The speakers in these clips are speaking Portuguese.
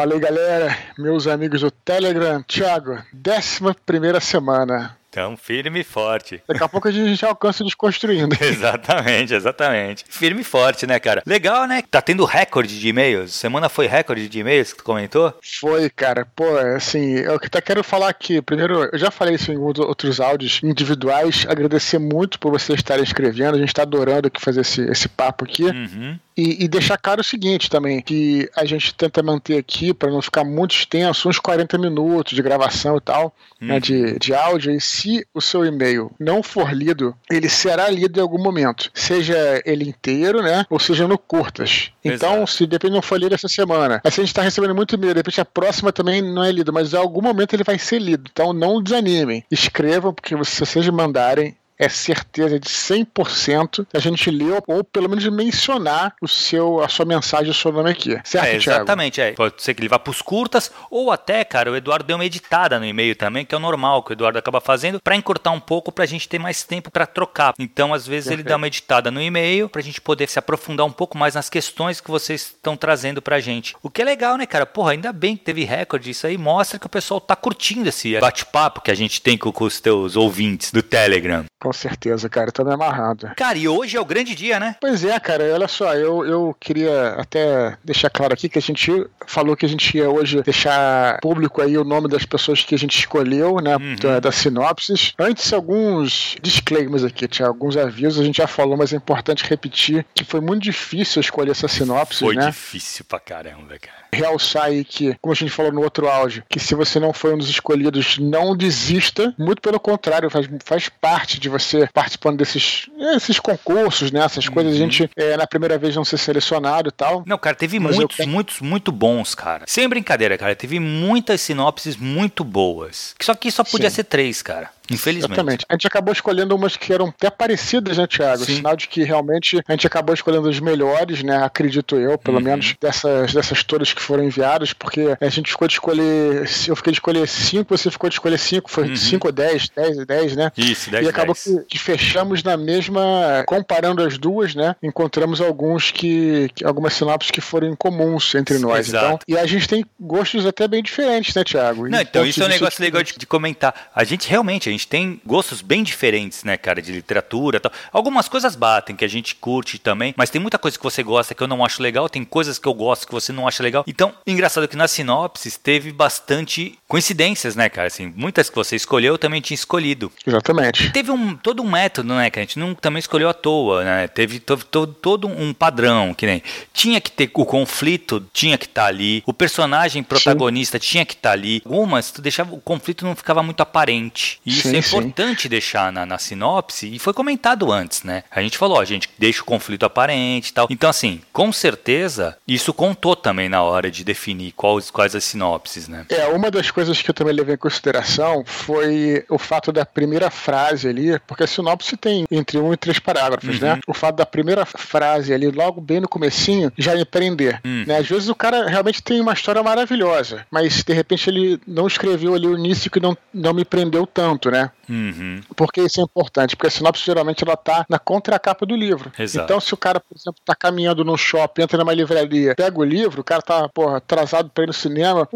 Fala aí, galera, meus amigos do Telegram. Thiago, décima primeira semana. Então, firme e forte. Daqui a pouco a gente já alcança desconstruindo. exatamente, exatamente. Firme e forte, né, cara? Legal, né? Tá tendo recorde de e-mails. Semana foi recorde de e-mails que tu comentou? Foi, cara. Pô, assim, eu até quero falar aqui. Primeiro, eu já falei isso em outros áudios individuais. Agradecer muito por vocês estarem escrevendo. A gente tá adorando aqui fazer esse, esse papo aqui. Uhum. E, e, deixar claro o seguinte também, que a gente tenta manter aqui, para não ficar muito extenso, uns 40 minutos de gravação e tal, uhum. né, de, de áudio. E se o seu e-mail não for lido, ele será lido em algum momento. Seja ele inteiro, né? Ou seja no curtas. Então, Exato. se de repente não for lido essa semana, se a gente está recebendo muito e-mail, de repente a próxima também não é lido, mas em algum momento ele vai ser lido. Então não desanimem. Escrevam, porque se vocês mandarem, é certeza de 100% que a gente leu ou pelo menos mencionar o seu, a sua mensagem, o seu nome aqui. Certo, é, Exatamente, é. Pode ser que ele vá para os curtas ou até, cara, o Eduardo deu uma editada no e-mail também, que é o normal que o Eduardo acaba fazendo, para encurtar um pouco, para a gente ter mais tempo para trocar. Então, às vezes, Perfeito. ele dá uma editada no e-mail para a gente poder se aprofundar um pouco mais nas questões que vocês estão trazendo para a gente. O que é legal, né, cara? Porra, ainda bem que teve recorde. Isso aí mostra que o pessoal tá curtindo esse bate-papo que a gente tem com, com os teus ouvintes do Telegram. Com certeza, cara, tô me amarrado. Cara, e hoje é o grande dia, né? Pois é, cara, olha só, eu, eu queria até deixar claro aqui que a gente falou que a gente ia hoje deixar público aí o nome das pessoas que a gente escolheu, né, uhum. da, da sinopses. Antes, alguns disclaimers aqui, tinha alguns avisos, a gente já falou, mas é importante repetir que foi muito difícil escolher essa sinopse, foi né? Foi difícil pra caramba, cara. Realçar aí que, como a gente falou no outro áudio, que se você não foi um dos escolhidos, não desista, muito pelo contrário, faz, faz parte de você participando desses esses concursos, né? Essas uhum. coisas, a gente é, na primeira vez não ser selecionado e tal. Não, cara, teve muitos, eu... muitos, muito bons, cara. Sem brincadeira, cara. Teve muitas sinopses muito boas. Só que só podia Sim. ser três, cara. Infelizmente. Exatamente. A gente acabou escolhendo umas que eram até parecidas, né, Thiago? Sim. Sinal de que realmente a gente acabou escolhendo as melhores, né? Acredito eu, pelo uhum. menos, dessas, dessas todas que foram enviadas, porque a gente ficou de escolher. Eu fiquei de escolher cinco, você ficou de escolher cinco, foi uhum. cinco ou dez, dez, dez, né? Isso, dez. E acabou que, que, fechamos na mesma. Comparando as duas, né? Encontramos alguns que. que algumas sinopses que foram incomuns entre nós. Exato. Então, e a gente tem gostos até bem diferentes, né, Thiago? Não, então isso é um negócio legal de, de comentar. A gente realmente, a gente gente tem gostos bem diferentes, né, cara, de literatura tal. Algumas coisas batem que a gente curte também, mas tem muita coisa que você gosta que eu não acho legal, tem coisas que eu gosto que você não acha legal. Então, engraçado que na sinopse teve bastante coincidências, né, cara? Assim, muitas que você escolheu eu também tinha escolhido. Exatamente. Teve um, todo um método, né, que a gente não também escolheu à toa, né? Teve todo, todo, todo um padrão, que nem tinha que ter o conflito, tinha que estar tá ali, o personagem protagonista Sim. tinha que estar tá ali. Algumas, tu deixava o conflito não ficava muito aparente. E Sim isso é importante sim. deixar na, na, sinopse, e foi comentado antes, né? A gente falou, a gente deixa o conflito aparente e tal. Então, assim, com certeza, isso contou também na hora de definir quais, quais as sinopses, né? É, uma das coisas que eu também levei em consideração foi o fato da primeira frase ali, porque a sinopse tem entre um e três parágrafos, né? uhum. né? O fato da primeira frase ali, logo bem no comecinho, já empreender, uhum. né? Às vezes o cara realmente tem uma história maravilhosa, mas de repente ele não escreveu ali o início que não, não me prendeu tanto, né? Uhum. Porque isso é importante, porque a sinopse geralmente ela tá na contracapa do livro. Exato. Então, se o cara, por exemplo, tá caminhando no shopping, entra numa livraria, pega o livro, o cara tá, porra, atrasado pra ir no cinema,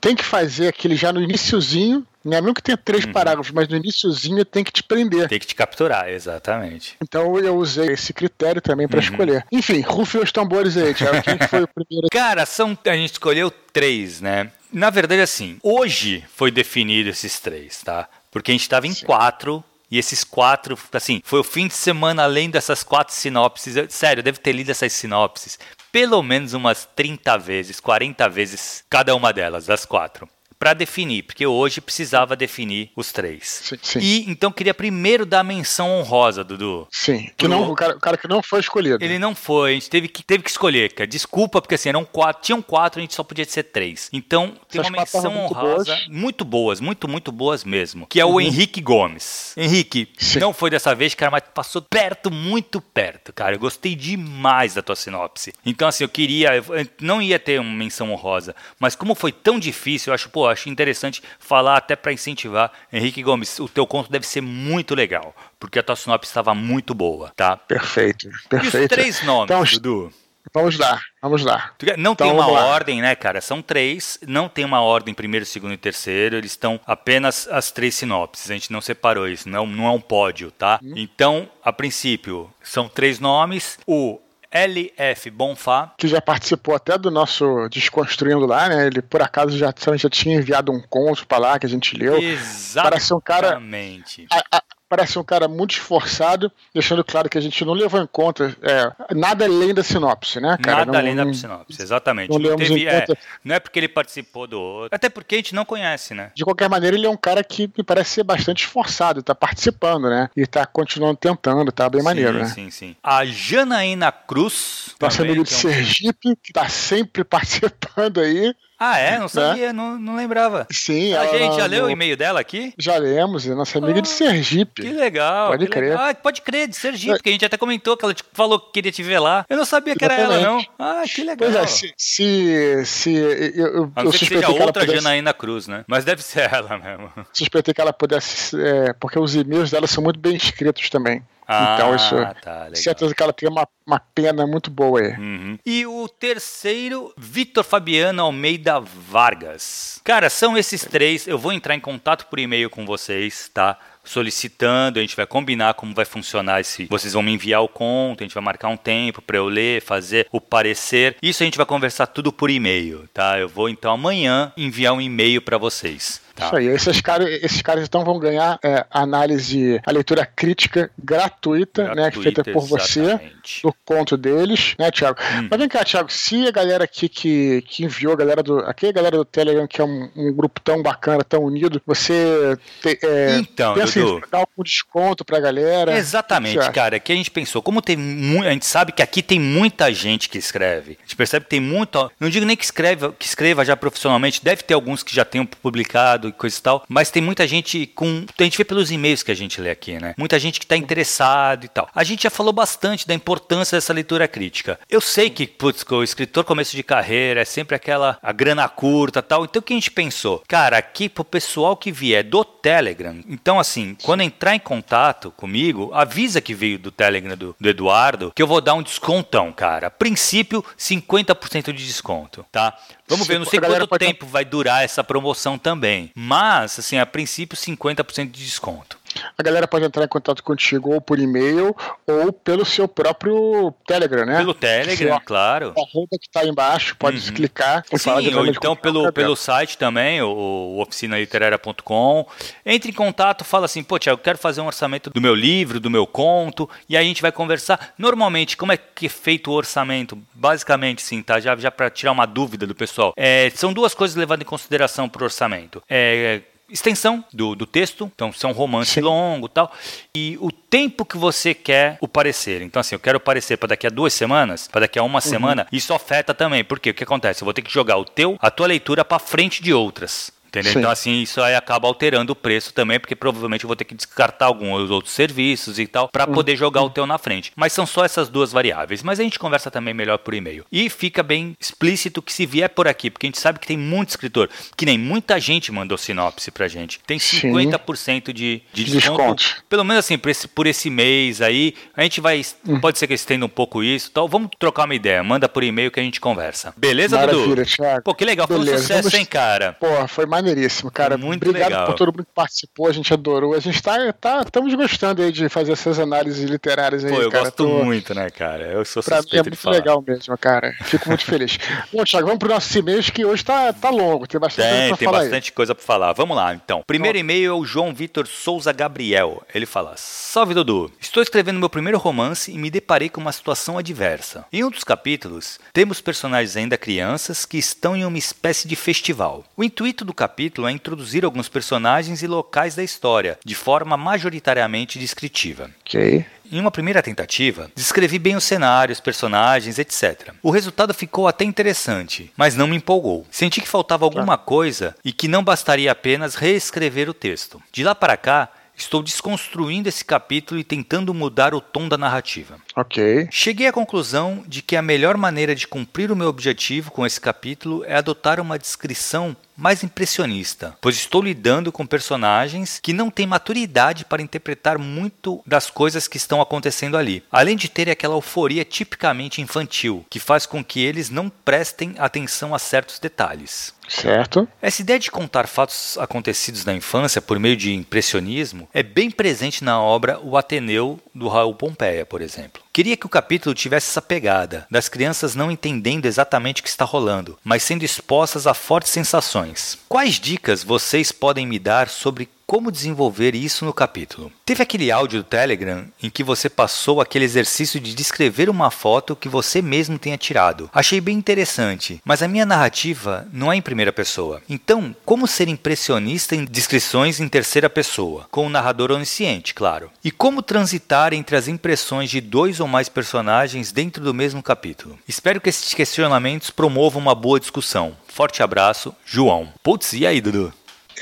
tem que fazer aquele já no iniciozinho, né? Mesmo que tenha três uhum. parágrafos, mas no iníciozinho tem que te prender. Tem que te capturar, exatamente. Então eu usei esse critério também para uhum. escolher. Enfim, rufe os tambores aí, Thiago. Quem foi o primeiro? Cara, são, a gente escolheu três, né? Na verdade, assim, hoje foi definido esses três, tá? Porque a gente estava em Sim. quatro e esses quatro, assim, foi o fim de semana além dessas quatro sinopses. Eu, sério, eu devo ter lido essas sinopses pelo menos umas 30 vezes, 40 vezes cada uma delas, das quatro para definir, porque hoje precisava definir os três. Sim, sim. E então queria primeiro dar a menção honrosa, Dudu. Sim, que não, o, cara, o cara que não foi escolhido. Ele não foi, a gente teve que, teve que escolher, cara. Desculpa, porque assim, eram quatro, tinham quatro, a gente só podia ser três. Então, tem Essas uma menção muito honrosa, boas. muito boas, muito, muito boas mesmo, que é uhum. o Henrique Gomes. Henrique, sim. não foi dessa vez, cara, mas passou perto, muito perto, cara. Eu gostei demais da tua sinopse. Então, assim, eu queria, eu não ia ter uma menção honrosa, mas como foi tão difícil, eu acho, pô, acho interessante falar até para incentivar. Henrique Gomes, o teu conto deve ser muito legal, porque a tua sinopse estava muito boa, tá? Perfeito, perfeito. E os três nomes, então, Dudu? Vamos lá, vamos lá. Não então, tem uma ordem, né, cara? São três, não tem uma ordem primeiro, segundo e terceiro, eles estão apenas as três sinopses, a gente não separou isso, não, não é um pódio, tá? Hum. Então, a princípio, são três nomes, o LF Bonfá. Que já participou até do nosso Desconstruindo lá, né? Ele, por acaso, já, já tinha enviado um conto pra lá que a gente leu. Exatamente. Parece um cara. A, a, parece um cara muito esforçado, deixando claro que a gente não levou em conta é, nada além da sinopse, né, cara? Nada não, além da sinopse, exatamente. Não, não, teve, é, não é porque ele participou do outro, até porque a gente não conhece, né? De qualquer maneira, ele é um cara que me parece ser bastante esforçado, tá participando, né? E tá continuando tentando, tá bem maneiro, sim, né? Sim, sim. A Janaína Cruz. Nossa amiga de é um... Sergipe, que tá sempre participando aí. Ah, é? Não né? sabia, né? não, não lembrava. Sim. A gente já leu o e-mail dela aqui? Já lemos, é nossa amiga ah, de Sergipe. Que legal. Pode que crer. Legal. Ah, pode crer, de Sergipe, é. que a gente até comentou que ela falou que queria te ver lá. Eu não sabia que Exatamente. era ela, não. Ah, que legal. Pois é, se. se, se eu, eu, A não ser que seja outra pudesse... Janaína Cruz, né? Mas deve ser ela mesmo. Suspeitei que ela pudesse. É, porque os e-mails dela são muito bem escritos também. Ah, então isso. Tá, certeza que ela tem uma, uma pena muito boa aí. Uhum. E o terceiro, Vitor Fabiano Almeida Vargas. Cara, são esses três. Eu vou entrar em contato por e-mail com vocês, tá? solicitando, a gente vai combinar como vai funcionar esse. Vocês vão me enviar o conto, a gente vai marcar um tempo para eu ler, fazer o parecer. Isso a gente vai conversar tudo por e-mail, tá? Eu vou então amanhã enviar um e-mail para vocês. Tá. Isso aí, esses caras, esses caras então vão ganhar é, análise, a leitura crítica gratuita, gratuita né, feita por exatamente. você, do conto deles, né, Thiago? Hum. Mas vem cá, Thiago, se a galera aqui que, que enviou, a galera do, aqui a galera do Telegram, que é um, um grupo tão bacana, tão unido, você te, é, então, pensa Dudu, em dar algum desconto pra galera? Exatamente, cara, que a gente pensou, como tem a gente sabe que aqui tem muita gente que escreve, a gente percebe que tem muito, não digo nem que escreva, que escreva já profissionalmente, deve ter alguns que já tenham publicado e coisa e tal, mas tem muita gente com. A gente vê pelos e-mails que a gente lê aqui, né? Muita gente que está interessado e tal. A gente já falou bastante da importância dessa leitura crítica. Eu sei que, putz, o escritor começo de carreira é sempre aquela a grana curta e tal. Então o que a gente pensou? Cara, aqui pro pessoal que vier do Telegram, então assim, quando entrar em contato comigo, avisa que veio do Telegram do, do Eduardo, que eu vou dar um descontão, cara. A princípio, 50% de desconto, tá? Vamos ver, não sei quanto tempo vai durar essa promoção também. Mas, assim, a princípio, 50% de desconto. A galera pode entrar em contato contigo ou por e-mail ou pelo seu próprio Telegram, né? Pelo Telegram, claro. A roupa que está aí embaixo, pode uhum. clicar. Sim, ou então pelo, pelo site também, o, o oficinaliteraria.com. Entre em contato, fala assim, pô, Tiago, quero fazer um orçamento do meu livro, do meu conto, e aí a gente vai conversar. Normalmente, como é que é feito o orçamento? Basicamente, sim, tá? Já, já para tirar uma dúvida do pessoal. É, são duas coisas levadas em consideração para o orçamento. É extensão do, do texto, então se é um romance longo tal, e o tempo que você quer o parecer. Então, assim, eu quero o parecer para daqui a duas semanas, para daqui a uma uhum. semana, isso afeta também, porque o que acontece? Eu vou ter que jogar o teu, a tua leitura para frente de outras. Entendeu? Sim. Então, assim, isso aí acaba alterando o preço também, porque provavelmente eu vou ter que descartar alguns outros serviços e tal, para uhum. poder jogar o teu na frente. Mas são só essas duas variáveis. Mas a gente conversa também melhor por e-mail. E fica bem explícito que se vier por aqui, porque a gente sabe que tem muito escritor, que nem muita gente mandou sinopse pra gente. Tem 50% de, de desconto. desconto. Pelo menos assim, por esse, por esse mês aí. A gente vai. Uhum. Pode ser que estenda um pouco isso. Então, vamos trocar uma ideia. Manda por e-mail que a gente conversa. Beleza, Maravilha, Dudu? Thiago. Pô, que legal. Beleza. Foi um sucesso, vamos... hein, cara? Pô, foi mais maneiríssimo, cara. Muito Obrigado legal. por todo mundo que participou, a gente adorou. A gente tá, tá estamos gostando aí de fazer essas análises literárias aí, Pô, eu cara. gosto Tô... muito, né, cara? Eu sou pra suspeito mim é muito legal mesmo, cara. Fico muito feliz. Bom, Thiago, vamos pro nosso e-mail que hoje tá, tá longo, tem bastante tem, coisa pra tem falar bastante aí. coisa pra falar. Vamos lá, então. Primeiro e-mail é o João Vitor Souza Gabriel. Ele fala: Salve Dudu, estou escrevendo meu primeiro romance e me deparei com uma situação adversa. Em um dos capítulos, temos personagens ainda crianças que estão em uma espécie de festival. O intuito do capítulo é introduzir alguns personagens e locais da história, de forma majoritariamente descritiva. Ok. Em uma primeira tentativa, descrevi bem os cenários, personagens, etc. O resultado ficou até interessante, mas não me empolgou. Senti que faltava alguma coisa e que não bastaria apenas reescrever o texto. De lá para cá, Estou desconstruindo esse capítulo e tentando mudar o tom da narrativa. Ok. Cheguei à conclusão de que a melhor maneira de cumprir o meu objetivo com esse capítulo é adotar uma descrição mais impressionista, pois estou lidando com personagens que não têm maturidade para interpretar muito das coisas que estão acontecendo ali, além de terem aquela euforia tipicamente infantil, que faz com que eles não prestem atenção a certos detalhes. Certo. Essa ideia de contar fatos acontecidos na infância por meio de impressionismo é bem presente na obra O Ateneu do Raul Pompeia, por exemplo. Queria que o capítulo tivesse essa pegada, das crianças não entendendo exatamente o que está rolando, mas sendo expostas a fortes sensações. Quais dicas vocês podem me dar sobre como desenvolver isso no capítulo. Teve aquele áudio do Telegram em que você passou aquele exercício de descrever uma foto que você mesmo tenha tirado. Achei bem interessante, mas a minha narrativa não é em primeira pessoa. Então, como ser impressionista em descrições em terceira pessoa, com o narrador onisciente, claro. E como transitar entre as impressões de dois ou mais personagens dentro do mesmo capítulo. Espero que esses questionamentos promovam uma boa discussão. Forte abraço, João. Putz, e aí, Dudu?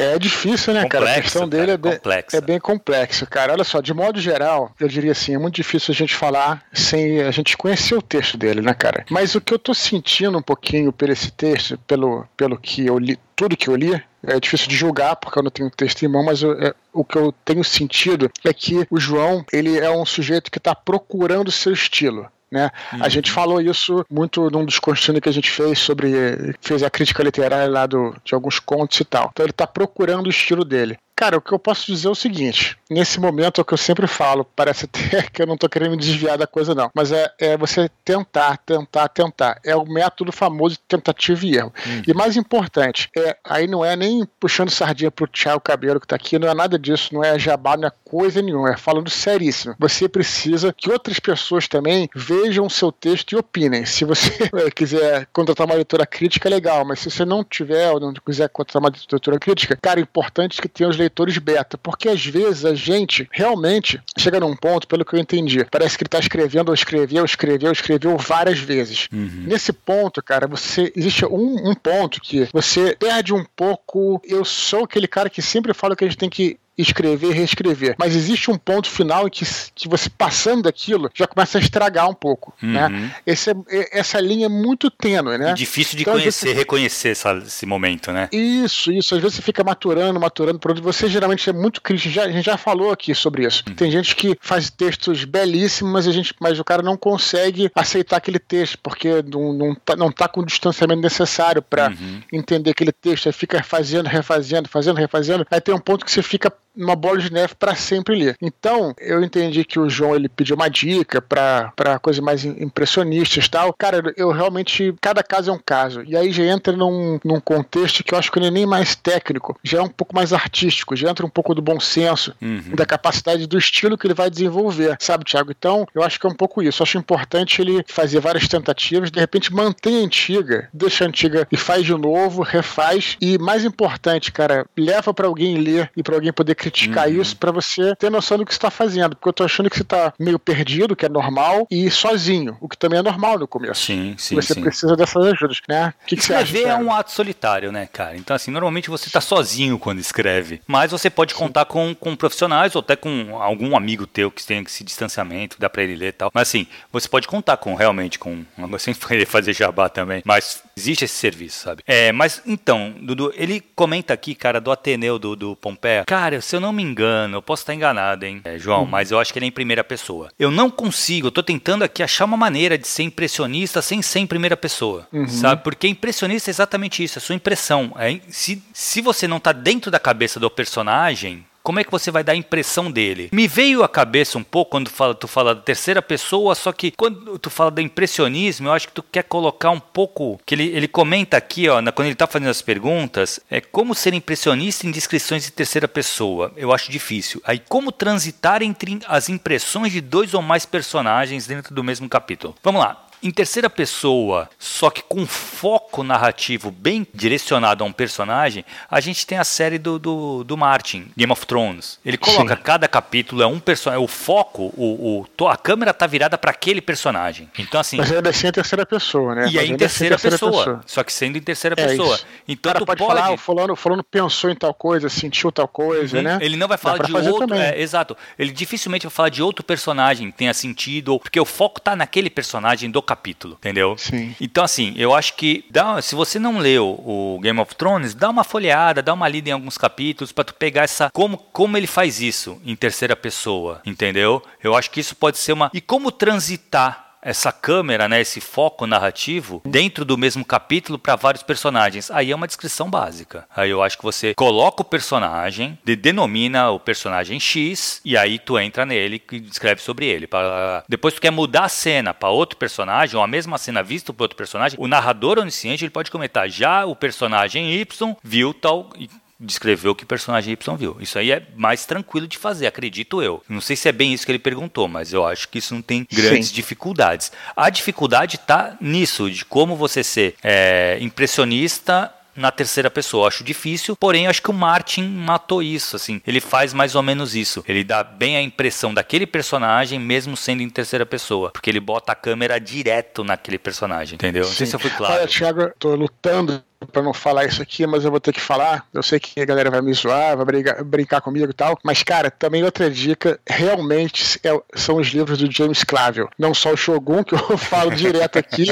É difícil, né, complexo, cara? A questão dele cara, é, bem, é bem complexo, cara. Olha só, de modo geral, eu diria assim, é muito difícil a gente falar sem a gente conhecer o texto dele, né, cara? Mas o que eu tô sentindo um pouquinho por esse texto, pelo, pelo que eu li, tudo que eu li, é difícil de julgar porque eu não tenho texto em mão, mas eu, é, o que eu tenho sentido é que o João ele é um sujeito que está procurando seu estilo. Né? Uhum. A gente falou isso muito num dos que a gente fez sobre. fez a crítica literária lá do, de alguns contos e tal. Então ele está procurando o estilo dele. Cara, o que eu posso dizer é o seguinte: nesse momento é o que eu sempre falo, parece até que eu não tô querendo me desviar da coisa, não. Mas é, é você tentar, tentar, tentar. É o método famoso de tentativa e erro. Uhum. E mais importante, é, aí não é nem puxando sardinha pro Thiago Cabelo que tá aqui, não é nada disso, não é jabá, não é coisa nenhuma, é falando seríssimo. Você precisa que outras pessoas também vejam o seu texto e opinem. Se você quiser contratar uma leitura crítica, é legal, mas se você não tiver ou não quiser contratar uma leitura crítica, cara, é importante que tenha os leitores leitores beta, porque às vezes a gente realmente chega num ponto, pelo que eu entendi, parece que ele está escrevendo, ou escreveu, escreveu, escreveu várias vezes. Uhum. Nesse ponto, cara, você existe um, um ponto que você perde um pouco. Eu sou aquele cara que sempre fala que a gente tem que escrever, reescrever. Mas existe um ponto final em que, que você passando daquilo já começa a estragar um pouco, né? uhum. né? Esse, é, essa linha é muito tênue, né? E difícil de então, conhecer, vezes, reconhecer essa, esse momento, né? Isso, isso. Às vezes você fica maturando, maturando produto. Você geralmente é muito crítico. Já, a gente já falou aqui sobre isso. Uhum. Tem gente que faz textos belíssimos, mas, a gente, mas o cara não consegue aceitar aquele texto porque não, não, tá, não tá com o distanciamento necessário para uhum. entender aquele texto. Aí fica fazendo, refazendo, fazendo, refazendo. Aí tem um ponto que você fica uma bola de neve para sempre ler. Então, eu entendi que o João ele pediu uma dica para coisas mais impressionistas e tal. Cara, eu realmente. Cada caso é um caso. E aí já entra num, num contexto que eu acho que não é nem mais técnico, já é um pouco mais artístico, já entra um pouco do bom senso, uhum. da capacidade do estilo que ele vai desenvolver, sabe, Thiago? Então, eu acho que é um pouco isso. Eu acho importante ele fazer várias tentativas, de repente mantém a antiga, deixa a antiga e faz de novo, refaz. E mais importante, cara, leva para alguém ler e para alguém poder criticar uhum. isso para você ter noção do que está fazendo, porque eu tô achando que você tá meio perdido, que é normal, e sozinho, o que também é normal no começo. Sim, sim. Você sim. precisa dessas ajudas, né? O que, que você acha? Escrever é um ato solitário, né, cara? Então, assim, normalmente você tá sozinho quando escreve, mas você pode contar com, com profissionais ou até com algum amigo teu que tenha esse distanciamento, dá pra ele ler e tal. Mas, assim, você pode contar com, realmente, com, sem fazer jabá também, mas existe esse serviço, sabe? É, mas, então, Dudu, ele comenta aqui, cara, do Ateneu do, do Pompeia. Cara, se eu não me engano, eu posso estar enganado, hein, é, João, uhum. mas eu acho que ele é em primeira pessoa. Eu não consigo, eu tô tentando aqui achar uma maneira de ser impressionista sem ser em primeira pessoa, uhum. sabe? Porque impressionista é exatamente isso, é a sua impressão. É, se, se você não tá dentro da cabeça do personagem, como é que você vai dar a impressão dele? Me veio à cabeça um pouco quando fala, tu fala da terceira pessoa, só que quando tu fala do impressionismo, eu acho que tu quer colocar um pouco. que Ele, ele comenta aqui, ó, quando ele está fazendo as perguntas, é como ser impressionista em descrições de terceira pessoa. Eu acho difícil. Aí, como transitar entre as impressões de dois ou mais personagens dentro do mesmo capítulo. Vamos lá. Em terceira pessoa, só que com foco narrativo bem direcionado a um personagem, a gente tem a série do, do, do Martin, Game of Thrones. Ele coloca Sim. cada capítulo é um personagem, o foco, o, o, a câmera tá virada para aquele personagem. Então assim. Mas ainda assim é terceira pessoa, né? E é em terceira, assim pessoa, pessoa, Só que sendo em terceira é pessoa. Isso. Então cara pode, pode falar, o fulano, fulano pensou em tal coisa, sentiu tal coisa, uhum. né? Ele não vai falar de outro. É, exato. Ele dificilmente vai falar de outro personagem que tenha sentido, porque o foco tá naquele personagem do capítulo, entendeu? Sim. Então, assim, eu acho que dá, se você não leu o Game of Thrones, dá uma folheada, dá uma lida em alguns capítulos para tu pegar essa como como ele faz isso em terceira pessoa, entendeu? Eu acho que isso pode ser uma e como transitar essa câmera, né, esse foco narrativo dentro do mesmo capítulo para vários personagens. Aí é uma descrição básica. Aí eu acho que você coloca o personagem, de, denomina o personagem X e aí tu entra nele e escreve sobre ele. Pra, depois tu quer mudar a cena para outro personagem ou a mesma cena vista por outro personagem, o narrador onisciente ele pode comentar já o personagem Y viu tal descreveu o que o personagem Y viu. Isso aí é mais tranquilo de fazer, acredito eu. Não sei se é bem isso que ele perguntou, mas eu acho que isso não tem grandes Sim. dificuldades. A dificuldade está nisso, de como você ser é, impressionista na terceira pessoa. Eu acho difícil, porém eu acho que o Martin matou isso, assim. Ele faz mais ou menos isso. Ele dá bem a impressão daquele personagem, mesmo sendo em terceira pessoa. Porque ele bota a câmera direto naquele personagem, entendeu? Não sei se eu fui claro. Olha, Thiago, tô lutando para não falar isso aqui, mas eu vou ter que falar. Eu sei que a galera vai me zoar, vai brigar, brincar comigo e tal. Mas, cara, também outra dica, realmente é, são os livros do James Clavel. Não só o Shogun, que eu falo direto aqui,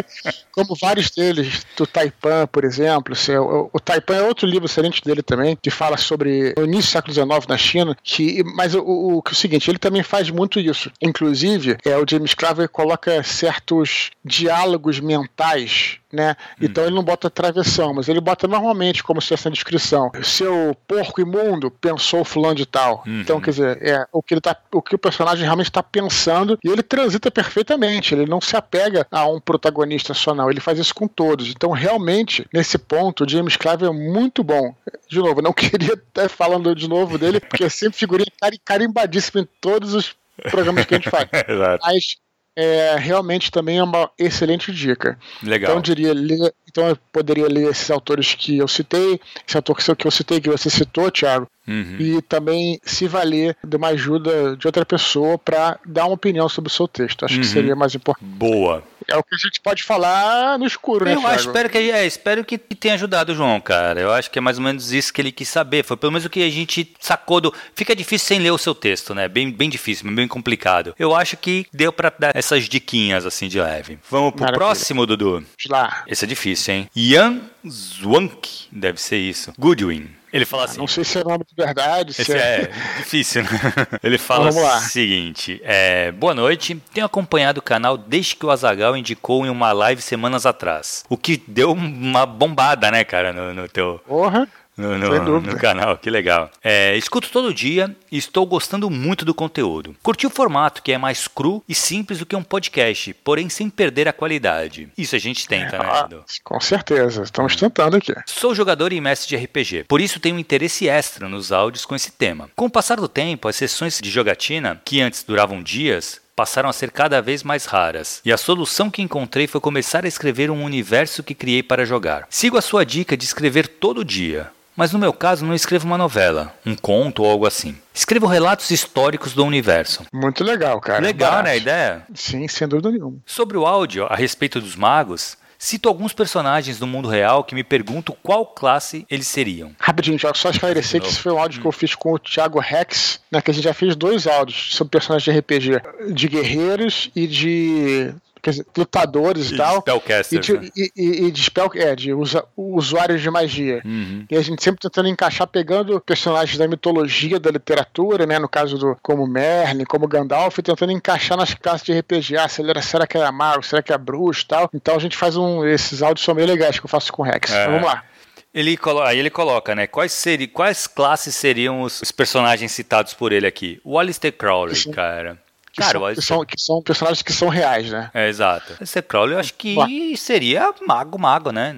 como vários deles, do Taipan, por exemplo. O, o Taipan é outro livro excelente dele também, que fala sobre o início do século XIX na China. Que, mas o, o, o, seguinte, ele também faz muito isso. Inclusive, é, o James Clavel coloca certos diálogos mentais né? Então ele não bota travessão, mas ele bota normalmente como se fosse na descrição. Seu porco imundo pensou fulano de tal. Uhum. Então, quer dizer, é o que ele tá, o que o personagem realmente está pensando e ele transita perfeitamente. Ele não se apega a um protagonista só não. Ele faz isso com todos. Então, realmente, nesse ponto, o James Clive é muito bom. De novo, não queria estar falando de novo dele, porque é sempre figurinha carimbadíssima em todos os programas que a gente faz. Mas é, realmente também é uma excelente dica. Legal. Então eu diria ler, então eu poderia ler esses autores que eu citei, esse autor que eu citei, que você citou, Thiago, uhum. e também se valer de uma ajuda de outra pessoa para dar uma opinião sobre o seu texto. Acho uhum. que seria mais importante. Boa é o que a gente pode falar no escuro, né? Eu espero que, é, espero que tenha ajudado o João, cara. Eu acho que é mais ou menos isso que ele quis saber. Foi pelo menos o que a gente sacou do. Fica difícil sem ler o seu texto, né? Bem, bem difícil, bem complicado. Eu acho que deu para dar essas diquinhas assim de leve. Vamos pro Maravilha. próximo, Dudu? Vamos lá. Esse é difícil, hein? Ian Zwank, deve ser isso. Goodwin. Ele fala assim. Não sei se é nome de verdade. Esse é... é difícil, né? Ele fala o seguinte: é, Boa noite. Tenho acompanhado o canal desde que o Azagal indicou em uma live semanas atrás. O que deu uma bombada, né, cara, no, no teu. Porra no, no, no, canal, que legal. É, escuto todo dia e estou gostando muito do conteúdo. Curti o formato, que é mais cru e simples do que um podcast, porém sem perder a qualidade. Isso a gente tenta, é, né, Edu? Com certeza, estamos tentando aqui. Sou jogador e mestre de RPG, por isso tenho um interesse extra nos áudios com esse tema. Com o passar do tempo, as sessões de jogatina, que antes duravam dias, passaram a ser cada vez mais raras, e a solução que encontrei foi começar a escrever um universo que criei para jogar. Sigo a sua dica de escrever todo dia, mas no meu caso, não escrevo uma novela, um conto ou algo assim. Escrevo relatos históricos do universo. Muito legal, cara. Legal, Barato. né, a ideia? Sim, sem dúvida nenhuma. Sobre o áudio, a respeito dos magos, Cito alguns personagens do mundo real que me pergunto qual classe eles seriam. Rapidinho, Thiago, só esclarecer que esse foi um áudio hum. que eu fiz com o Thiago Rex, né? Que a gente já fez dois áudios sobre personagens de RPG, de guerreiros e de lutadores e, e tal. E de, né? e, e, e de spell, é, de usa, usuários de magia. Uhum. E a gente sempre tentando encaixar, pegando personagens da mitologia, da literatura, né? No caso do como Merlin, como Gandalf, tentando encaixar nas classes de RPG. Ah, será, será que é mago? Será que é bruxo tal? Então a gente faz um. Esses áudios são meio legais que eu faço com o Rex. É. Então vamos lá. Ele coloca, aí ele coloca, né? Quais, seri, quais classes seriam os, os personagens citados por ele aqui? O Alistair Crowley, Sim. cara. Que, Cara, são, que, são, que são personagens que são reais, né? É, exato. Esse Crowley eu acho que seria mago, mago, né?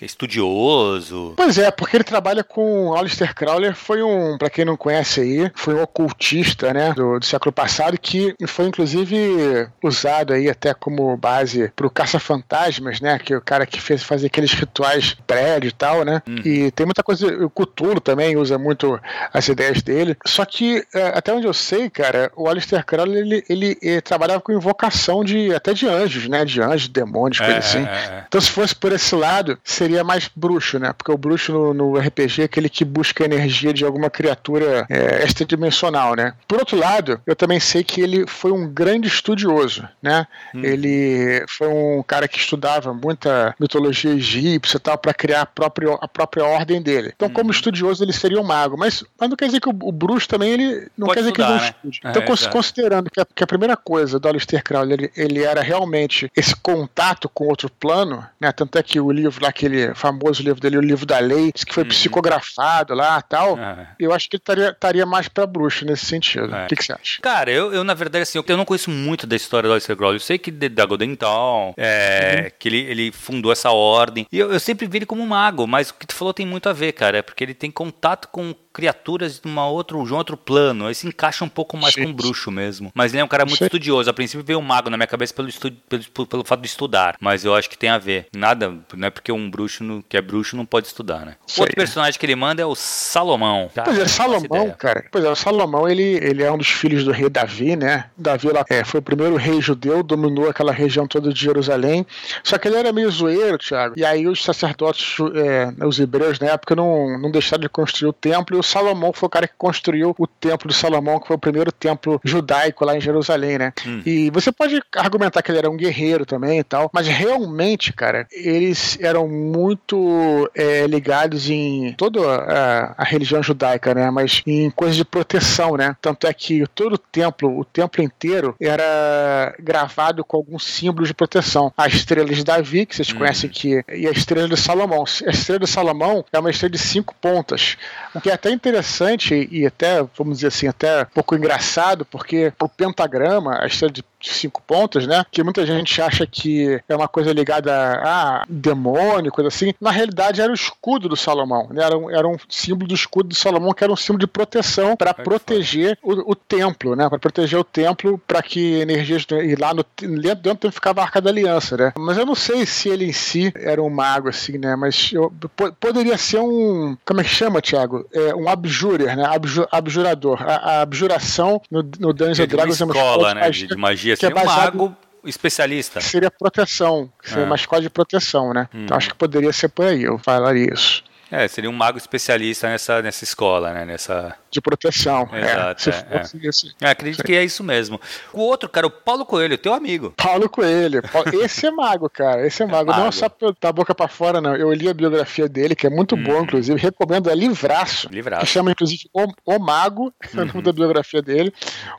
Que é estudioso. Pois é, porque ele trabalha com Aleister Crowley, foi um, para quem não conhece aí, foi um ocultista, né, do, do, século passado que foi inclusive usado aí até como base pro caça-fantasmas, né, que é o cara que fez fazer aqueles rituais prédio e tal, né? Uhum. E tem muita coisa, o Cthulhu também usa muito as ideias dele. Só que é, até onde eu sei, cara, o Aleister Crowley ele, ele, ele, trabalhava com invocação de até de anjos, né, de anjos, demônios, coisa é, assim. É, é. Então se fosse por esse lado, seria seria mais bruxo, né? Porque o bruxo no, no RPG é aquele que busca energia de alguma criatura é, extradimensional, né? Por outro lado, eu também sei que ele foi um grande estudioso, né? Hum. Ele foi um cara que estudava muita mitologia egípcia e tal para criar a própria, a própria ordem dele. Então, hum. como estudioso, ele seria um mago. Mas, mas não quer dizer que o, o bruxo também ele não Pode quer dizer estudar, que ele não né? estude. Então, é, considerando que a, que a, primeira coisa do Aleister Crowley ele, ele era realmente esse contato com outro plano, né? Tanto é que o livro lá, aquele famoso livro dele, o livro da lei, que foi uhum. psicografado lá tal. Ah. Eu acho que ele estaria, mais pra bruxo nesse sentido. É. O que, que, você acha? Cara, eu, eu na verdade, assim, eu não conheço muito da história do Aleister Crowley. Eu sei que da Golden Dawn, é, uhum. que ele, ele fundou essa ordem. E eu, eu sempre vi ele como um mago, mas o que tu falou tem muito a ver, cara. É porque ele tem contato com criaturas de, uma outro, de um outro plano. Aí se encaixa um pouco mais Sim. com o bruxo mesmo. Mas ele é um cara muito Sim. estudioso. A princípio veio um mago na minha cabeça pelo, estu, pelo, pelo, fato de estudar. Mas eu acho que tem a ver. Nada, não é porque um bruxo no, que é bruxo não pode estudar, né? Sim. Outro personagem que ele manda é o Salomão. Pois é, Salomão, cara. Pois é, o Salomão, ele, ele é um dos filhos do rei Davi, né? Davi lá, é, foi o primeiro rei judeu, dominou aquela região toda de Jerusalém. Só que ele era meio zoeiro, Thiago. E aí os sacerdotes, é, os hebreus na época, não, não deixaram de construir o templo. E o Salomão foi o cara que construiu o templo de Salomão, que foi o primeiro templo judaico lá em Jerusalém, né? Hum. E você pode argumentar que ele era um guerreiro também e tal, mas realmente, cara, eles eram muito é, ligados em toda a, a, religião judaica, né? Mas em coisas de proteção, né? Tanto é que todo o templo, o templo inteiro, era gravado com alguns símbolos de proteção. A estrela de Davi, que vocês hum. conhecem aqui, e a estrela de Salomão. A estrela de Salomão é uma estrela de cinco pontas, o que é até interessante e até, vamos dizer assim, até um pouco engraçado, porque o pentagrama, a estrela de cinco pontas, né? Que muita gente acha que é uma coisa ligada a, demônio, coisa assim. Na realidade, era o escudo do Salomão, né? Era um, era um símbolo do escudo do Salomão, que era um símbolo de proteção para proteger o, o, templo, né? Para proteger o templo, para que energias. E lá no, dentro, dentro ficava a Arca da Aliança, né? Mas eu não sei se ele em si era um mago, assim, né? Mas eu, poderia ser um. Como é que chama, Tiago? É, um abjurer, né? Abjur, abjurador. A, a abjuração no, no Dungeons Dragons é uma escola, né? De, de magia magia, que é baseado, um mago especialista. Seria proteção, seria ah. uma escola de proteção, né? Hum. Então acho que poderia ser por aí, eu falaria isso. É, seria um mago especialista nessa, nessa escola, né? Nessa... De proteção. É, Exato. É, é, é. acredito que é isso mesmo. O outro, cara, o Paulo Coelho, teu amigo. Paulo Coelho. Esse é mago, cara. Esse é mago. É mago. Não só da boca para fora, não. Eu li a biografia dele, que é muito hum. boa, inclusive. Recomendo, é livraço. Livraço. Que chama, inclusive, O, o Mago, uhum. o nome da biografia dele.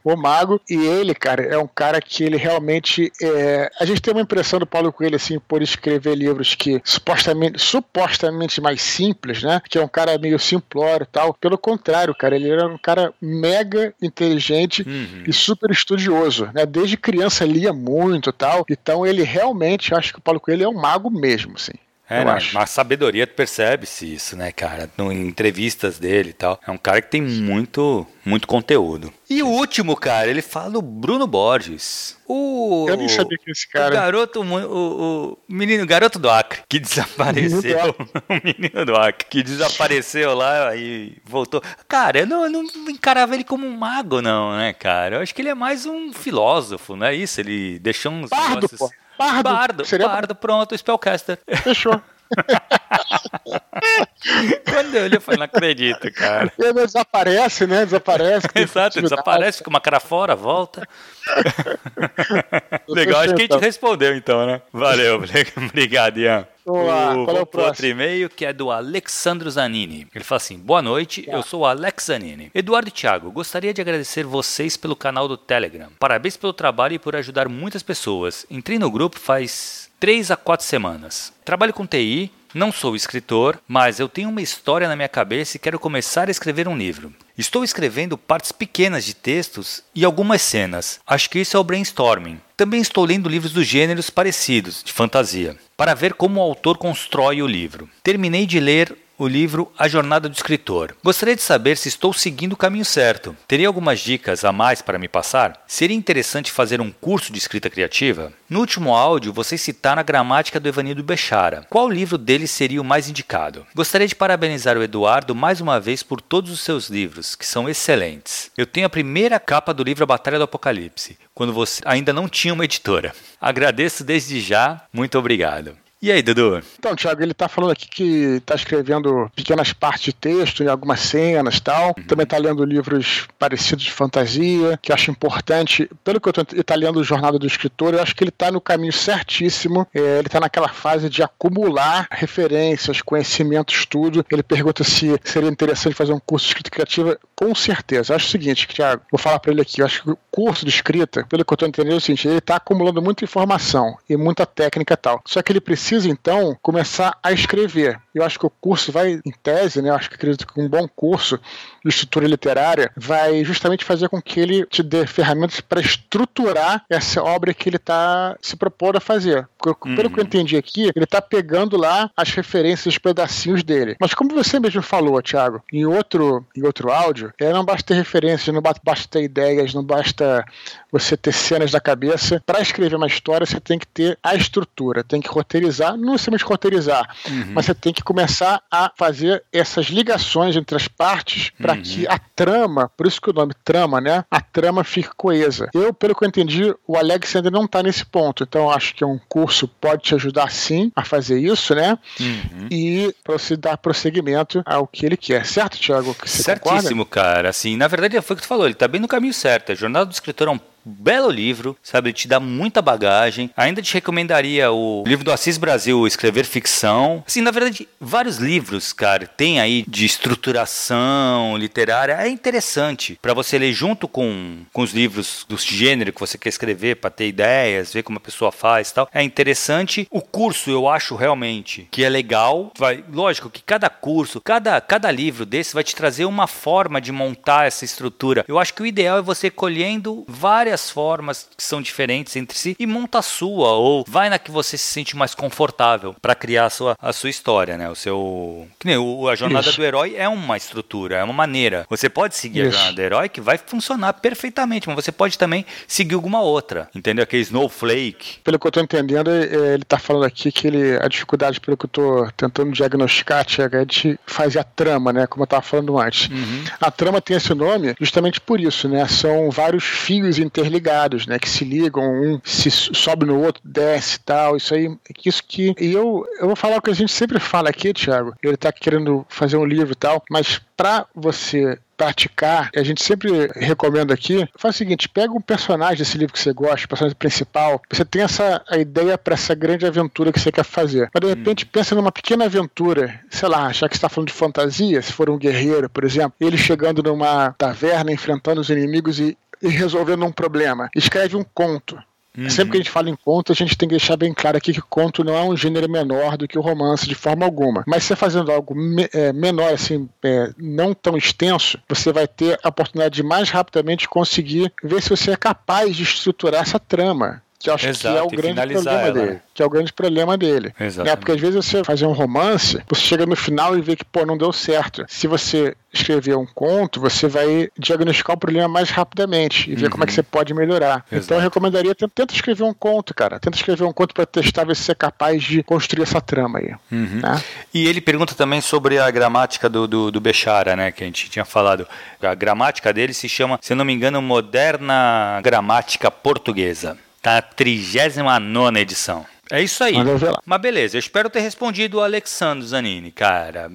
O Mago. E ele, cara, é um cara que ele realmente. É... A gente tem uma impressão do Paulo Coelho, assim, por escrever livros que supostamente, supostamente mais simples simples, né? Que é um cara meio simplório e tal. Pelo contrário, cara, ele era um cara mega inteligente uhum. e super estudioso, né? Desde criança lia muito e tal. Então ele realmente, acho que o Paulo Coelho é um mago mesmo, assim. É, né? Mas sabedoria, percebe-se isso, né, cara? No, em entrevistas dele e tal. É um cara que tem muito, muito conteúdo. E o último, cara, ele fala o Bruno Borges. O, Eu nem sabia que esse cara. O garoto, o, o menino, garoto do Acre, que desapareceu. o menino do Acre, que desapareceu lá e voltou. Cara, eu não, eu não encarava ele como um mago, não, né, cara? Eu acho que ele é mais um filósofo, não é isso? Ele deixou uns. Bardo, negócios... pô. Bardo. Bardo, Seria... Bardo pronto, Spellcaster. Fechou. Quando eu olhei, eu falei, não acredito, cara. Ele desaparece, né? Desaparece. Exato, desaparece, fica uma cara fora, volta. Legal, acho que a gente respondeu então, né? Valeu, obrigado, Ian. Vamos lá, o, qual é o próximo? outro e-mail que é do Alexandro Zanini. Ele fala assim: Boa noite, eu sou o Alex Zanini. Eduardo e Thiago, gostaria de agradecer vocês pelo canal do Telegram. Parabéns pelo trabalho e por ajudar muitas pessoas. Entrei no grupo faz 3 a 4 semanas. Trabalho com TI, não sou escritor, mas eu tenho uma história na minha cabeça e quero começar a escrever um livro. Estou escrevendo partes pequenas de textos e algumas cenas. Acho que isso é o brainstorming. Também estou lendo livros dos gêneros parecidos, de fantasia, para ver como o autor constrói o livro. Terminei de ler o livro A Jornada do Escritor. Gostaria de saber se estou seguindo o caminho certo. Teria algumas dicas a mais para me passar? Seria interessante fazer um curso de escrita criativa? No último áudio, vocês citaram a gramática do Evanildo Bechara. Qual livro dele seria o mais indicado? Gostaria de parabenizar o Eduardo mais uma vez por todos os seus livros, que são excelentes. Eu tenho a primeira capa do livro A Batalha do Apocalipse, quando você ainda não tinha uma editora. Agradeço desde já, muito obrigado. E aí, Dudu? Então, Thiago, ele tá falando aqui que tá escrevendo pequenas partes de texto em algumas cenas e tal. Uhum. Também tá lendo livros parecidos de fantasia, que eu acho importante. Pelo que eu ele tá lendo Jornada do Escritor, eu acho que ele tá no caminho certíssimo. É, ele tá naquela fase de acumular referências, conhecimentos, tudo. Ele pergunta se seria interessante fazer um curso de escrita criativa. Com certeza. Eu acho o seguinte, Thiago, vou falar para ele aqui. Eu acho que o curso de escrita, pelo que eu tô entendendo, é o seguinte: ele tá acumulando muita informação e muita técnica e tal. Só que ele precisa, então, começar a escrever. Eu acho que o curso vai, em tese, né? Eu acho que acredito que um bom curso de estrutura literária vai justamente fazer com que ele te dê ferramentas para estruturar essa obra que ele está se propondo a fazer. Uhum. Pelo que eu entendi aqui, ele está pegando lá as referências, os pedacinhos dele. Mas como você mesmo falou, Thiago, em outro, em outro áudio, é, não basta ter referências, não basta ter ideias, não basta você ter cenas da cabeça. Para escrever uma história, você tem que ter a estrutura, tem que roteirizar, não necessariamente roteirizar, uhum. mas você tem que começar a fazer essas ligações entre as partes para uhum. que a trama, por isso que o nome trama, né? A trama fique coesa. Eu, pelo que eu entendi, o Alex ainda não está nesse ponto, então acho que um curso pode te ajudar sim a fazer isso, né? Uhum. E para você dar prosseguimento ao que ele quer, certo, Thiago? Certíssimo, concorda? cara. Assim, na verdade, foi o que tu falou, ele está bem no caminho certo. A jornada do escritor é um belo livro, sabe? Ele te dá muita bagagem. Ainda te recomendaria o livro do Assis Brasil, Escrever Ficção. Assim, na verdade, vários livros, cara, tem aí de estruturação literária. É interessante para você ler junto com, com os livros do gênero que você quer escrever, para ter ideias, ver como a pessoa faz tal. É interessante. O curso, eu acho realmente que é legal. Vai, lógico que cada curso, cada, cada livro desse vai te trazer uma forma de montar essa estrutura. Eu acho que o ideal é você colhendo várias várias formas que são diferentes entre si e monta a sua, ou vai na que você se sente mais confortável para criar a sua, a sua história, né? O seu. Que nem o, a jornada Isso. do herói é uma estrutura, é uma maneira. Você pode seguir Isso. a jornada do herói que vai funcionar perfeitamente, mas você pode também seguir alguma outra. Entendeu? Aquele Snowflake. Pelo que eu tô entendendo, é, ele tá falando aqui que ele, a dificuldade, pelo que eu tô tentando diagnosticar, Tiago, é de fazer a trama, né? Como eu tava falando antes. Uhum. A trama tem esse nome justamente por isso, né? São vários fios inter interligados, né? Que se ligam, um se sobe no outro, desce e tal. Isso aí, isso que. E eu, eu vou falar o que a gente sempre fala aqui, Thiago. Ele tá querendo fazer um livro e tal, mas para você praticar, a gente sempre recomenda aqui, faz o seguinte, pega um personagem desse livro que você gosta, o personagem principal, você tem essa a ideia para essa grande aventura que você quer fazer. Mas de repente hum. pensa numa pequena aventura, sei lá, já que está falando de fantasia, se for um guerreiro, por exemplo, ele chegando numa taverna, enfrentando os inimigos e e resolvendo um problema. Escreve um conto. Uhum. Sempre que a gente fala em conto, a gente tem que deixar bem claro aqui que conto não é um gênero menor do que o romance de forma alguma. Mas você fazendo algo me é, menor, assim, é, não tão extenso, você vai ter a oportunidade de mais rapidamente conseguir ver se você é capaz de estruturar essa trama que eu acho Exato, que é o grande problema ela. dele. Que é o grande problema dele. Né? Porque às vezes você fazer um romance, você chega no final e vê que, pô, não deu certo. Se você escrever um conto, você vai diagnosticar o problema mais rapidamente e ver uhum. como é que uhum. você pode melhorar. Exato. Então eu recomendaria, tenta, tenta, escrever um conto, cara. Tenta escrever um conto para testar ver se você é capaz de construir essa trama aí. Uhum. Né? E ele pergunta também sobre a gramática do, do, do Bechara, né? Que a gente tinha falado. A gramática dele se chama, se eu não me engano, Moderna Gramática Portuguesa. Tá na 39 edição. É isso aí. Mas beleza, eu espero ter respondido o Alexandre Zanini, cara.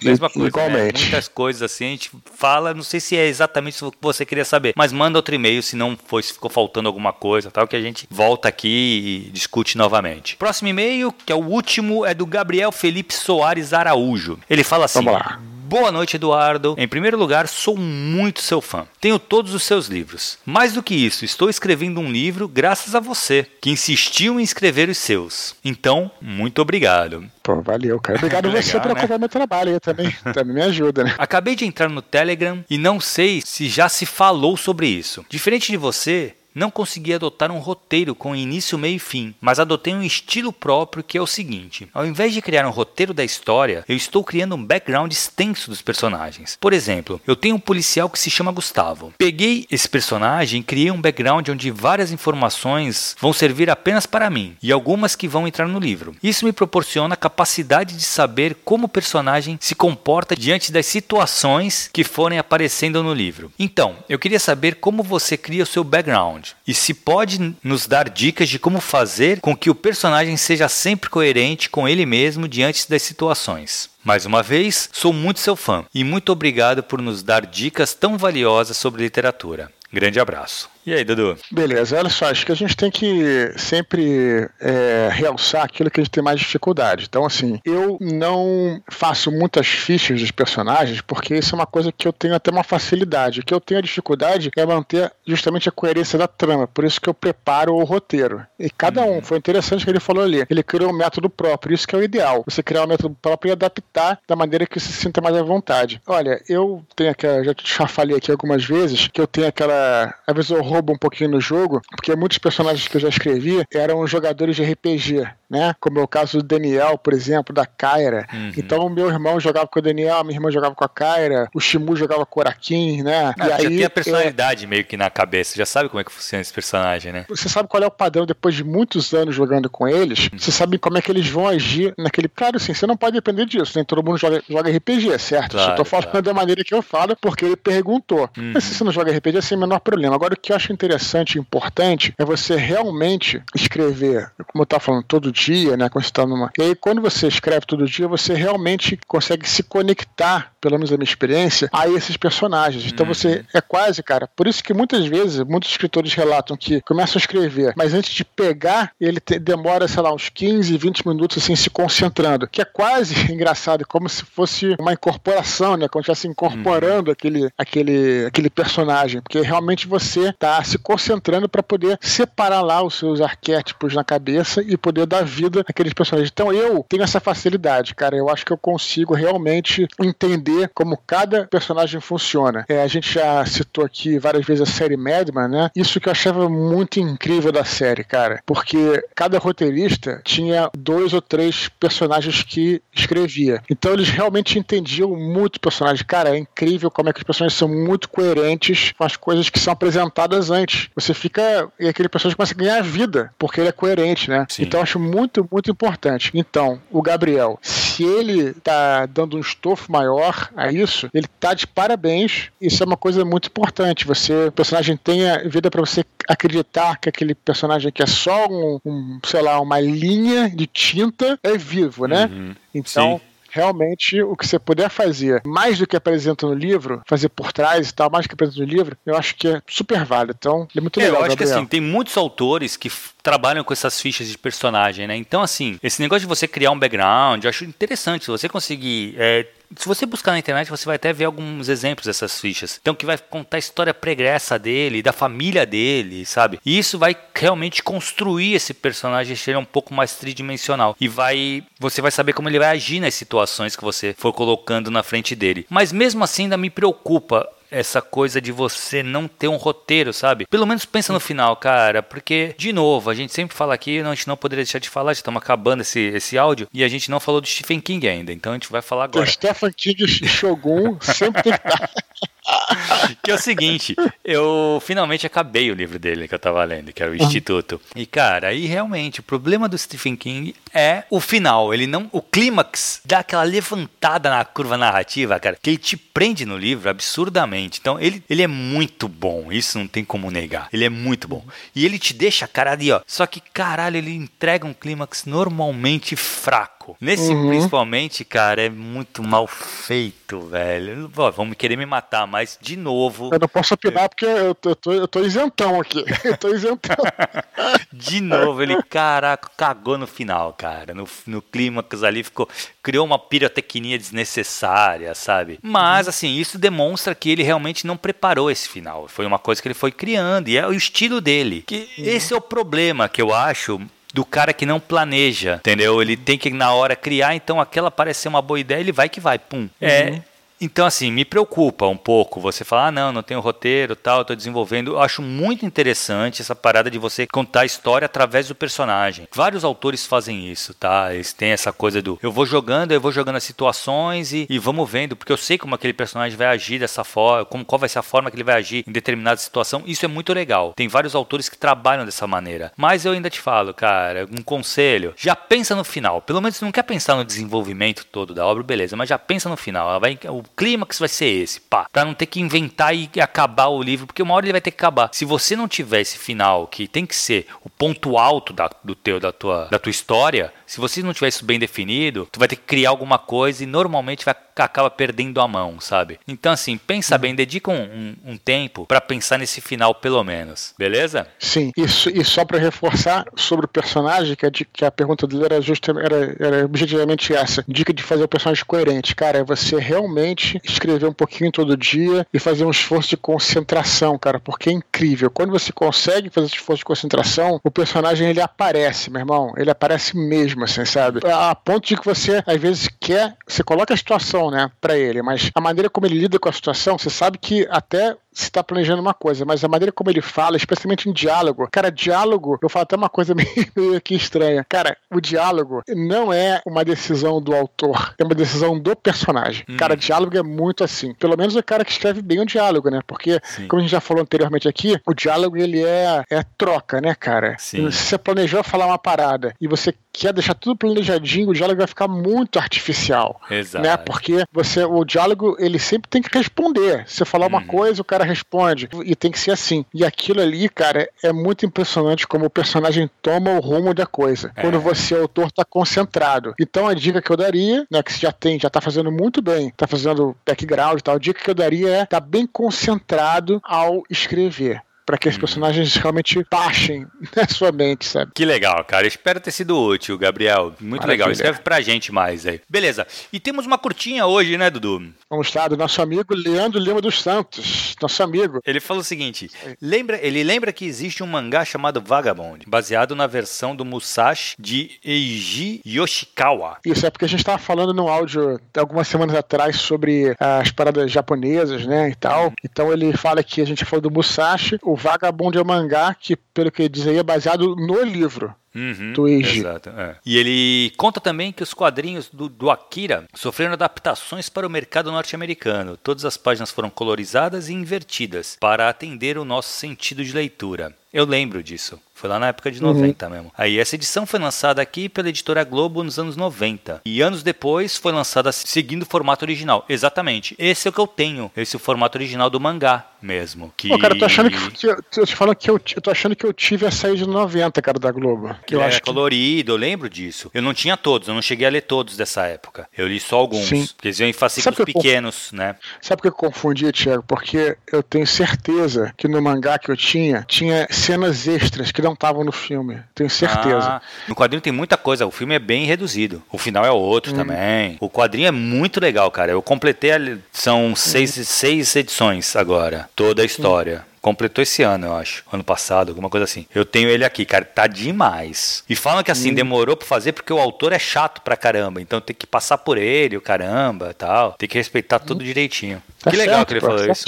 Mesma coisa. Né? Muitas coisas assim, a gente fala, não sei se é exatamente o que você queria saber, mas manda outro e-mail se não foi, se ficou faltando alguma coisa, tal, que a gente volta aqui e discute novamente. Próximo e-mail, que é o último, é do Gabriel Felipe Soares Araújo. Ele fala assim: Vamos lá. Boa noite, Eduardo. Em primeiro lugar, sou muito seu fã. Tenho todos os seus livros. Mais do que isso, estou escrevendo um livro graças a você, que insistiu em escrever os seus. Então, muito obrigado. Pô, valeu, cara. Obrigado Legal, você por né? acompanhar meu trabalho aí também. também me ajuda, né? Acabei de entrar no Telegram e não sei se já se falou sobre isso. Diferente de você, não consegui adotar um roteiro com início, meio e fim, mas adotei um estilo próprio que é o seguinte: ao invés de criar um roteiro da história, eu estou criando um background extenso dos personagens. Por exemplo, eu tenho um policial que se chama Gustavo. Peguei esse personagem e criei um background onde várias informações vão servir apenas para mim e algumas que vão entrar no livro. Isso me proporciona a capacidade de saber como o personagem se comporta diante das situações que forem aparecendo no livro. Então, eu queria saber como você cria o seu background. Personagem. E se pode nos dar dicas de como fazer com que o personagem seja sempre coerente com ele mesmo diante das situações. Mais uma vez, sou muito seu fã e muito obrigado por nos dar dicas tão valiosas sobre literatura. Grande abraço. E aí, Dudu? Beleza, olha só, acho que a gente tem que sempre é, realçar aquilo que a gente tem mais dificuldade. Então, assim, eu não faço muitas fichas dos personagens porque isso é uma coisa que eu tenho até uma facilidade. O que eu tenho a dificuldade é manter justamente a coerência da trama, por isso que eu preparo o roteiro. E cada um, uhum. foi interessante que ele falou ali, ele criou um método próprio, isso que é o ideal. Você criar um método próprio e adaptar da maneira que você se sinta mais à vontade. Olha, eu tenho aquela, já, já falei aqui algumas vezes, que eu tenho aquela, às vezes rouba um pouquinho no jogo, porque muitos personagens que eu já escrevi eram jogadores de RPG, né? Como é o caso do Daniel, por exemplo, da Kyra. Uhum. Então, meu irmão jogava com o Daniel, minha irmã jogava com a Kyra, o Shimu jogava com o Arakin, né? Ah, e aí, já tem a personalidade é... meio que na cabeça, já sabe como é que funciona esse personagem, né? Você sabe qual é o padrão depois de muitos anos jogando com eles, uhum. você sabe como é que eles vão agir naquele. Claro, assim, você não pode depender disso, nem né? todo mundo joga, joga RPG, certo? Claro, Só tô falando claro. da maneira que eu falo, porque ele perguntou. Uhum. Mas se você não joga RPG, é sem o menor problema. Agora, o que eu acho interessante e importante é você realmente escrever, como eu estava falando, todo dia, né? Quando você tá numa. E aí, quando você escreve todo dia, você realmente consegue se conectar, pelo menos a minha experiência, a esses personagens. Então uhum. você é quase, cara. Por isso que muitas vezes, muitos escritores relatam que começam a escrever, mas antes de pegar, ele te, demora, sei lá, uns 15, 20 minutos assim, se concentrando. Que é quase engraçado, como se fosse uma incorporação, né? Como se estivesse incorporando uhum. aquele, aquele, aquele personagem. Porque realmente você se concentrando para poder separar lá os seus arquétipos na cabeça e poder dar vida àqueles personagens. Então eu tenho essa facilidade, cara. Eu acho que eu consigo realmente entender como cada personagem funciona. É, a gente já citou aqui várias vezes a série Madman, né? Isso que eu achava muito incrível da série, cara. Porque cada roteirista tinha dois ou três personagens que escrevia. Então eles realmente entendiam muito o personagem. Cara, é incrível como é que os personagens são muito coerentes com as coisas que são apresentadas antes. Você fica. E aquele personagem começa a ganhar vida, porque ele é coerente, né? Sim. Então eu acho muito, muito importante. Então, o Gabriel, se ele tá dando um estofo maior a isso, ele tá de parabéns. Isso é uma coisa muito importante. Você, o personagem tenha vida para você acreditar que aquele personagem que é só um, um, sei lá, uma linha de tinta é vivo, né? Uhum. Então, Sim realmente o que você puder fazer, mais do que apresenta no livro, fazer por trás e tal, mais do que apresenta no livro, eu acho que é super válido. Então, é muito é, legal. Eu acho Gabriel. que assim, tem muitos autores que trabalham com essas fichas de personagem, né? Então, assim, esse negócio de você criar um background, eu acho interessante. Se você conseguir é, se você buscar na internet, você vai até ver alguns exemplos dessas fichas. Então, que vai contar a história pregressa dele, da família dele, sabe? E isso vai realmente construir esse personagem ser um pouco mais tridimensional. E vai. Você vai saber como ele vai agir nas situações que você for colocando na frente dele. Mas mesmo assim, ainda me preocupa essa coisa de você não ter um roteiro, sabe? Pelo menos pensa no final, cara, porque, de novo, a gente sempre fala aqui, a gente não poderia deixar de falar, já estamos acabando esse, esse áudio, e a gente não falou do Stephen King ainda, então a gente vai falar agora. O Stephen King Shogun sempre tem que é o seguinte, eu finalmente acabei o livro dele que eu tava lendo, que era o Instituto. E cara, aí realmente o problema do Stephen King é o final, ele não, o clímax dá aquela levantada na curva narrativa, cara, que ele te prende no livro absurdamente. Então, ele, ele é muito bom, isso não tem como negar. Ele é muito bom. E ele te deixa, cara, ali, ó. Só que, caralho, ele entrega um clímax normalmente fraco Nesse, uhum. principalmente, cara, é muito mal feito, velho. Pô, vamos querer me matar, mas de novo. Eu não posso opinar eu... porque eu tô, eu, tô, eu tô isentão aqui. Eu tô isentão. de novo, ele, caraca, cagou no final, cara. No, no clímax ali ficou. Criou uma pirotecnia desnecessária, sabe? Mas, uhum. assim, isso demonstra que ele realmente não preparou esse final. Foi uma coisa que ele foi criando. E é o estilo dele. Que uhum. esse é o problema que eu acho do cara que não planeja, entendeu? Ele tem que na hora criar, então aquela parece ser uma boa ideia, ele vai que vai, pum. É, uhum. Então, assim, me preocupa um pouco você falar, ah, não, não tenho roteiro tal, estou desenvolvendo. Eu acho muito interessante essa parada de você contar a história através do personagem. Vários autores fazem isso, tá? Eles têm essa coisa do eu vou jogando, eu vou jogando as situações e, e vamos vendo, porque eu sei como aquele personagem vai agir dessa forma, como, qual vai ser a forma que ele vai agir em determinada situação. Isso é muito legal. Tem vários autores que trabalham dessa maneira. Mas eu ainda te falo, cara, um conselho, já pensa no final. Pelo menos não quer pensar no desenvolvimento todo da obra, beleza, mas já pensa no final. Vai, o clímax vai ser esse, pá. Pra não ter que inventar e acabar o livro, porque uma hora ele vai ter que acabar. Se você não tiver esse final, que tem que ser o ponto alto da, do teu, da tua, da tua história, se você não tiver isso bem definido, tu vai ter que criar alguma coisa e normalmente vai acaba perdendo a mão, sabe? Então, assim, pensa bem, dedica um, um, um tempo para pensar nesse final, pelo menos. Beleza? Sim, isso, e só para reforçar sobre o personagem, que a, que a pergunta dele era, justa, era, era objetivamente essa: dica de fazer o personagem coerente. Cara, é você realmente escrever um pouquinho todo dia e fazer um esforço de concentração, cara, porque é incrível. Quando você consegue fazer esse esforço de concentração, o personagem ele aparece, meu irmão. Ele aparece mesmo, assim, sabe? A ponto de que você, às vezes, quer. Você coloca a situação, né, pra ele, mas a maneira como ele lida com a situação, você sabe que até se está planejando uma coisa, mas a maneira como ele fala, especialmente em diálogo, cara, diálogo, eu falo até uma coisa meio, meio aqui estranha. Cara, o diálogo não é uma decisão do autor, é uma decisão do personagem. Hum. Cara, diálogo é muito assim. Pelo menos o cara que escreve bem o diálogo, né? Porque, Sim. como a gente já falou anteriormente aqui, o diálogo ele é, é troca, né, cara? Sim. Se você planejou falar uma parada e você quer deixar tudo planejadinho, o diálogo vai ficar muito artificial. Exato. Né? Porque você, o diálogo, ele sempre tem que responder. Se você falar uma uhum. coisa, o cara responde. E tem que ser assim. E aquilo ali, cara, é muito impressionante como o personagem toma o rumo da coisa. É. Quando você, autor, tá concentrado. Então a dica que eu daria, né, que você já tem, já tá fazendo muito bem, tá fazendo background e tal, a dica que eu daria é estar tá bem concentrado ao escrever para que os hum. personagens realmente baixem na sua mente, sabe? Que legal, cara. Espero ter sido útil, Gabriel. Muito Maravilha. legal. Escreve pra gente mais aí. Beleza. E temos uma curtinha hoje, né, Dudu? Vamos estar do nosso amigo Leandro Lima dos Santos, nosso amigo. Ele falou o seguinte: lembra, ele lembra que existe um mangá chamado Vagabond, baseado na versão do Musashi de Eiji Yoshikawa. Isso é porque a gente estava falando no áudio algumas semanas atrás sobre as paradas japonesas, né, e tal. Então ele fala que a gente falou do Musashi, o Vagabond é um mangá que, pelo que ele diz aí, é baseado no livro. Uhum, do Eiji. Exato, é. E ele conta também que os quadrinhos do, do Akira sofreram adaptações para o mercado norte-americano. Todas as páginas foram colorizadas e invertidas para atender o nosso sentido de leitura. Eu lembro disso. Foi lá na época de 90 uhum. mesmo. Aí essa edição foi lançada aqui pela editora Globo nos anos 90. E anos depois foi lançada seguindo o formato original. Exatamente. Esse é o que eu tenho. Esse é o formato original do mangá mesmo. Que... Pô, cara, eu tô achando que, que eu te falo que eu, eu tô achando que eu tive a saída de 90, cara, da Globo. Que eu é acho colorido, que... eu lembro disso. Eu não tinha todos, eu não cheguei a ler todos dessa época. Eu li só alguns. Sim. Porque eles iam em fascículos pequenos, né? Sabe por que eu confundi, Thiago? Porque eu tenho certeza que no mangá que eu tinha, tinha cenas extras que não estavam no filme. Tenho certeza. Ah, no quadrinho tem muita coisa, o filme é bem reduzido. O final é outro hum. também. O quadrinho é muito legal, cara. Eu completei, a... são seis, hum. seis edições agora, toda a história. Hum. Completou esse ano, eu acho. Ano passado, alguma coisa assim. Eu tenho ele aqui, cara. Tá demais. E falam que assim, hum. demorou pra fazer porque o autor é chato pra caramba. Então tem que passar por ele, o caramba tal. Tem que respeitar tudo hum. direitinho. Tá que legal certo, que ele falou isso.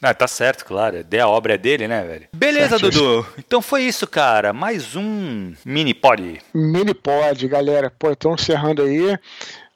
Ah, tá certo, claro. A obra é dele, né, velho? Beleza, certo. Dudu. Então foi isso, cara. Mais um mini pod. Mini pod, galera. Pô, estão encerrando aí.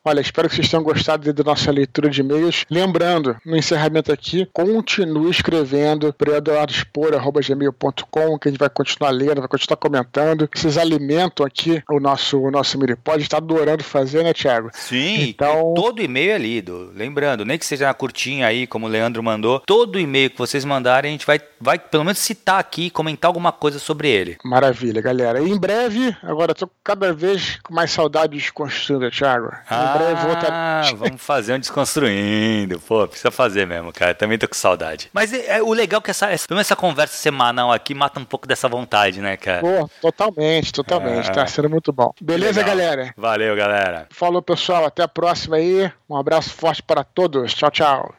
Olha, espero que vocês tenham gostado da nossa leitura de e-mails. Lembrando, no encerramento aqui, continue escrevendo para eduardospor.gmail.com, que a gente vai continuar lendo, vai continuar comentando. Vocês alimentam aqui o nosso, o nosso Miripod, está adorando fazer, né, Thiago? Sim, então... todo e-mail é lido. Lembrando, nem que seja na curtinha aí, como o Leandro mandou, todo e-mail que vocês mandarem, a gente vai, vai pelo menos citar aqui, comentar alguma coisa sobre ele. Maravilha, galera. E em breve, agora estou cada vez com mais saudade de desconstruindo, Thiago. Ah, breve Ah, vamos fazer um desconstruindo. Pô, precisa fazer mesmo, cara. Também tô com saudade. Mas é, é o legal é que essa, essa, essa conversa semanal aqui mata um pouco dessa vontade, né, cara? Pô, totalmente, totalmente. Ah. Tá sendo muito bom. Beleza, legal. galera? Valeu, galera. Falou, pessoal. Até a próxima aí. Um abraço forte para todos. Tchau, tchau.